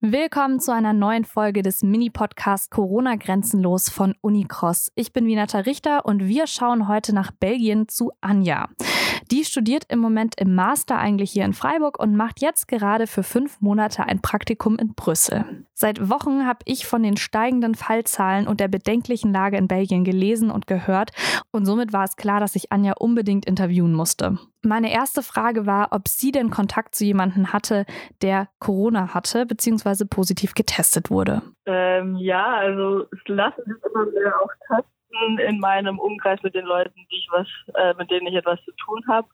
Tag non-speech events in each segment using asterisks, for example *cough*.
Willkommen zu einer neuen Folge des Mini-Podcasts Corona Grenzenlos von Unicross. Ich bin Vinata Richter und wir schauen heute nach Belgien zu Anja. Die studiert im Moment im Master eigentlich hier in Freiburg und macht jetzt gerade für fünf Monate ein Praktikum in Brüssel. Seit Wochen habe ich von den steigenden Fallzahlen und der bedenklichen Lage in Belgien gelesen und gehört und somit war es klar, dass ich Anja unbedingt interviewen musste. Meine erste Frage war, ob sie denn Kontakt zu jemandem hatte, der Corona hatte bzw. positiv getestet wurde. Ähm, ja, also es lassen sich immer mehr auch testen in meinem Umkreis mit den Leuten, die ich was, äh, mit denen ich etwas zu tun habe.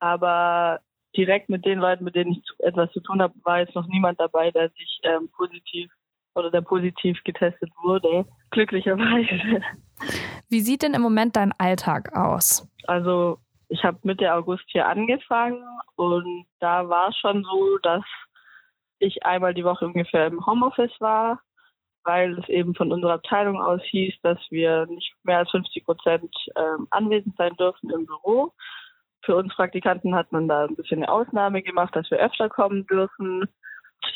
Aber direkt mit den Leuten, mit denen ich etwas zu tun habe, war jetzt noch niemand dabei, der sich ähm, positiv oder der positiv getestet wurde. Glücklicherweise. Wie sieht denn im Moment dein Alltag aus? Also ich habe Mitte August hier angefangen und da war es schon so, dass ich einmal die Woche ungefähr im Homeoffice war, weil es eben von unserer Abteilung aus hieß, dass wir nicht mehr als 50 Prozent ähm, anwesend sein dürfen im Büro. Für uns Praktikanten hat man da ein bisschen eine Ausnahme gemacht, dass wir öfter kommen dürfen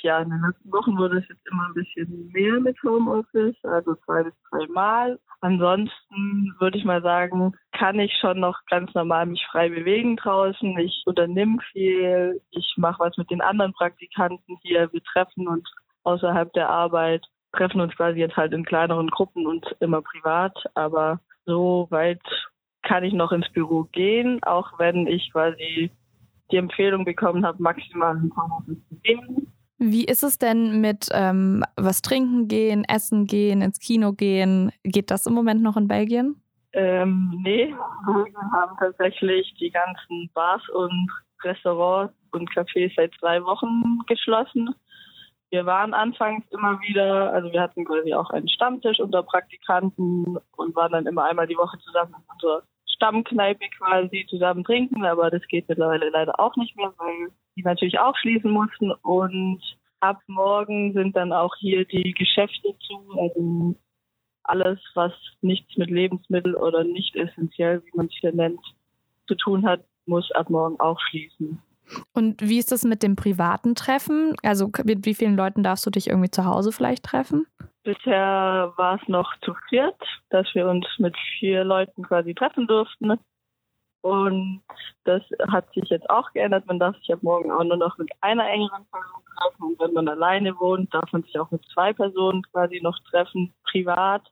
ja, in den letzten Wochen wurde es jetzt immer ein bisschen mehr mit Homeoffice, also zwei bis drei Mal. Ansonsten würde ich mal sagen, kann ich schon noch ganz normal mich frei bewegen draußen. Ich unternehme viel, ich mache was mit den anderen Praktikanten hier. Wir treffen uns außerhalb der Arbeit, treffen uns quasi jetzt halt in kleineren Gruppen und immer privat. Aber so weit kann ich noch ins Büro gehen, auch wenn ich quasi die Empfehlung bekommen habe, maximal in Homeoffice zu gehen. Wie ist es denn mit ähm, was trinken gehen, essen gehen, ins Kino gehen? Geht das im Moment noch in Belgien? Ähm, nee, wir haben tatsächlich die ganzen Bars und Restaurants und Cafés seit zwei Wochen geschlossen. Wir waren anfangs immer wieder, also wir hatten quasi auch einen Stammtisch unter Praktikanten und waren dann immer einmal die Woche zusammen in unserer Stammkneipe quasi zusammen trinken, aber das geht mittlerweile leider auch nicht mehr, weil die natürlich auch schließen mussten. Und ab morgen sind dann auch hier die Geschäfte zu. Also alles, was nichts mit Lebensmittel oder nicht essentiell, wie man es hier nennt, zu tun hat, muss ab morgen auch schließen. Und wie ist das mit dem privaten Treffen? Also mit wie vielen Leuten darfst du dich irgendwie zu Hause vielleicht treffen? Bisher war es noch zu viert, dass wir uns mit vier Leuten quasi treffen durften. Und das hat sich jetzt auch geändert. Man darf sich ab morgen auch nur noch mit einer engeren Person treffen. Und wenn man alleine wohnt, darf man sich auch mit zwei Personen quasi noch treffen, privat.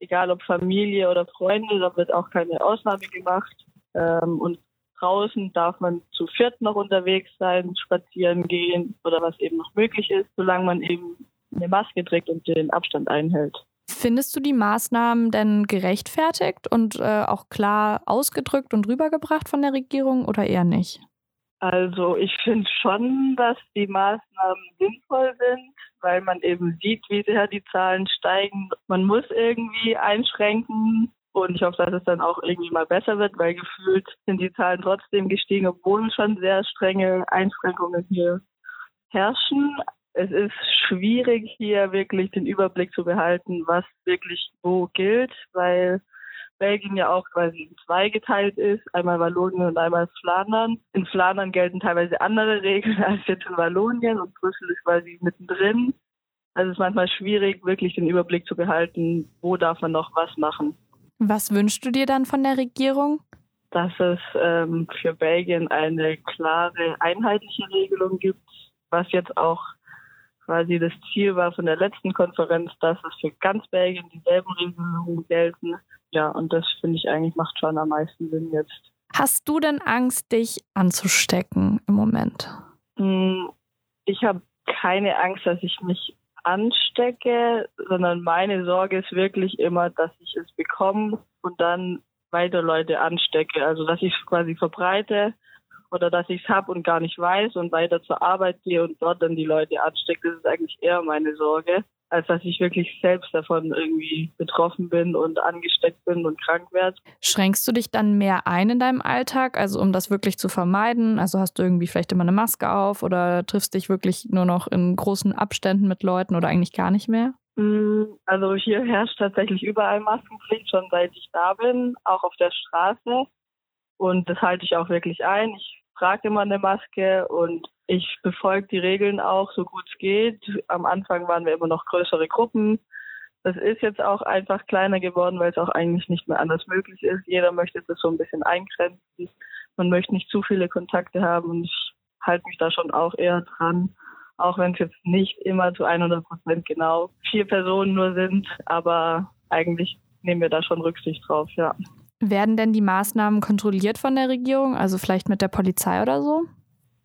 Egal ob Familie oder Freunde, da wird auch keine Ausnahme gemacht. Ähm, und draußen darf man zu viert noch unterwegs sein, spazieren gehen oder was eben noch möglich ist, solange man eben eine Maske trägt und den Abstand einhält. Findest du die Maßnahmen denn gerechtfertigt und äh, auch klar ausgedrückt und rübergebracht von der Regierung oder eher nicht? Also ich finde schon, dass die Maßnahmen sinnvoll sind, weil man eben sieht, wie sehr die Zahlen steigen. Man muss irgendwie einschränken und ich hoffe, dass es dann auch irgendwie mal besser wird, weil gefühlt sind die Zahlen trotzdem gestiegen, obwohl schon sehr strenge Einschränkungen hier herrschen es ist schwierig, hier wirklich den Überblick zu behalten, was wirklich wo gilt, weil Belgien ja auch quasi in zwei geteilt ist, einmal Wallonien und einmal Flandern. In Flandern gelten teilweise andere Regeln *laughs* als jetzt in Wallonien und Brüssel ist quasi mittendrin. Also es ist manchmal schwierig, wirklich den Überblick zu behalten, wo darf man noch was machen. Was wünschst du dir dann von der Regierung? Dass es ähm, für Belgien eine klare, einheitliche Regelung gibt, was jetzt auch quasi das Ziel war von der letzten Konferenz, dass es für ganz Belgien dieselben Regelungen gelten. Ja, und das finde ich eigentlich macht schon am meisten Sinn jetzt. Hast du denn Angst, dich anzustecken im Moment? Hm, ich habe keine Angst, dass ich mich anstecke, sondern meine Sorge ist wirklich immer, dass ich es bekomme und dann weiter Leute anstecke. Also dass ich es quasi verbreite oder dass ich es habe und gar nicht weiß und weiter zur Arbeit gehe und dort dann die Leute anstecke, das ist eigentlich eher meine Sorge, als dass ich wirklich selbst davon irgendwie betroffen bin und angesteckt bin und krank werde. Schränkst du dich dann mehr ein in deinem Alltag, also um das wirklich zu vermeiden? Also hast du irgendwie vielleicht immer eine Maske auf oder triffst dich wirklich nur noch in großen Abständen mit Leuten oder eigentlich gar nicht mehr? Mm, also hier herrscht tatsächlich überall Maskenpflicht, schon seit ich da bin, auch auf der Straße. Und das halte ich auch wirklich ein. Ich trage immer eine Maske und ich befolge die Regeln auch so gut es geht. Am Anfang waren wir immer noch größere Gruppen. Das ist jetzt auch einfach kleiner geworden, weil es auch eigentlich nicht mehr anders möglich ist. Jeder möchte das so ein bisschen eingrenzen. Man möchte nicht zu viele Kontakte haben und ich halte mich da schon auch eher dran. Auch wenn es jetzt nicht immer zu 100 Prozent genau vier Personen nur sind, aber eigentlich nehmen wir da schon Rücksicht drauf, ja. Werden denn die Maßnahmen kontrolliert von der Regierung, also vielleicht mit der Polizei oder so?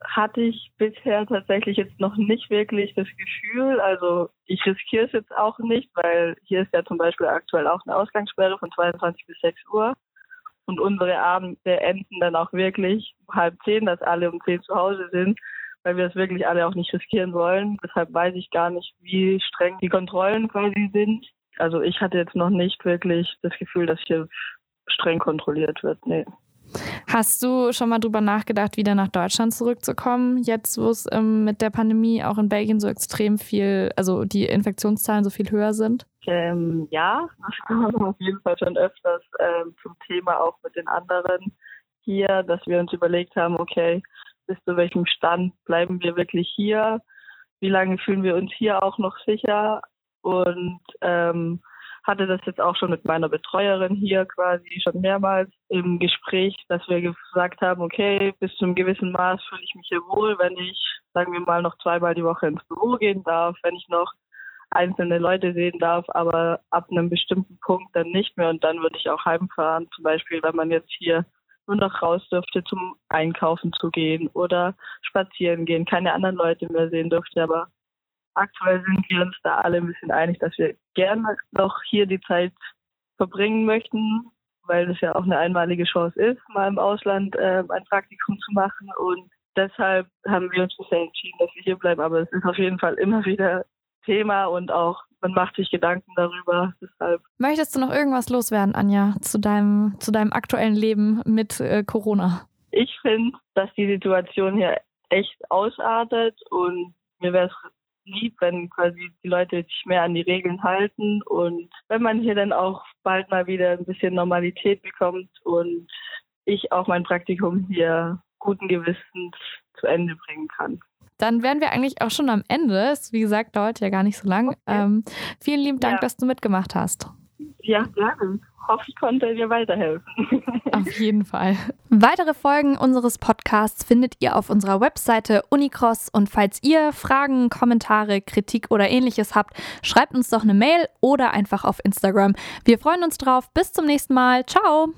hatte ich bisher tatsächlich jetzt noch nicht wirklich das Gefühl. Also ich riskiere es jetzt auch nicht, weil hier ist ja zum Beispiel aktuell auch eine Ausgangssperre von 22 bis 6 Uhr. Und unsere Abende enden dann auch wirklich um halb zehn, dass alle um zehn zu Hause sind, weil wir es wirklich alle auch nicht riskieren wollen. Deshalb weiß ich gar nicht, wie streng die Kontrollen quasi sind. Also ich hatte jetzt noch nicht wirklich das Gefühl, dass hier streng kontrolliert wird. Nee. Hast du schon mal drüber nachgedacht, wieder nach Deutschland zurückzukommen, jetzt wo es ähm, mit der Pandemie auch in Belgien so extrem viel, also die Infektionszahlen so viel höher sind? Ähm, ja, das *laughs* kam auf jeden Fall schon öfters ähm, zum Thema auch mit den anderen hier, dass wir uns überlegt haben, okay, bis zu welchem Stand bleiben wir wirklich hier? Wie lange fühlen wir uns hier auch noch sicher? Und ähm, hatte das jetzt auch schon mit meiner Betreuerin hier quasi schon mehrmals im Gespräch, dass wir gesagt haben, okay, bis zu einem gewissen Maß fühle ich mich hier wohl, wenn ich, sagen wir mal, noch zweimal die Woche ins Büro gehen darf, wenn ich noch einzelne Leute sehen darf, aber ab einem bestimmten Punkt dann nicht mehr und dann würde ich auch heimfahren. Zum Beispiel, wenn man jetzt hier nur noch raus dürfte, zum Einkaufen zu gehen oder spazieren gehen, keine anderen Leute mehr sehen dürfte, aber aktuell sind wir uns da alle ein bisschen einig, dass wir gerne noch hier die Zeit verbringen möchten, weil es ja auch eine einmalige Chance ist, mal im Ausland äh, ein Praktikum zu machen. Und deshalb haben wir uns bisher entschieden, dass wir hier bleiben. Aber es ist auf jeden Fall immer wieder Thema und auch man macht sich Gedanken darüber. Deshalb. Möchtest du noch irgendwas loswerden, Anja, zu deinem, zu deinem aktuellen Leben mit äh, Corona? Ich finde, dass die Situation hier echt ausartet und mir wäre es lieb, wenn quasi die Leute sich mehr an die Regeln halten und wenn man hier dann auch bald mal wieder ein bisschen Normalität bekommt und ich auch mein Praktikum hier guten Gewissens zu Ende bringen kann. Dann wären wir eigentlich auch schon am Ende. Es, wie gesagt, dauert ja gar nicht so lang. Okay. Ähm, vielen lieben Dank, ja. dass du mitgemacht hast. Ja, gerne hoffe, ich konnte dir weiterhelfen. Auf jeden Fall. Weitere Folgen unseres Podcasts findet ihr auf unserer Webseite Unicross und falls ihr Fragen, Kommentare, Kritik oder ähnliches habt, schreibt uns doch eine Mail oder einfach auf Instagram. Wir freuen uns drauf. Bis zum nächsten Mal. Ciao.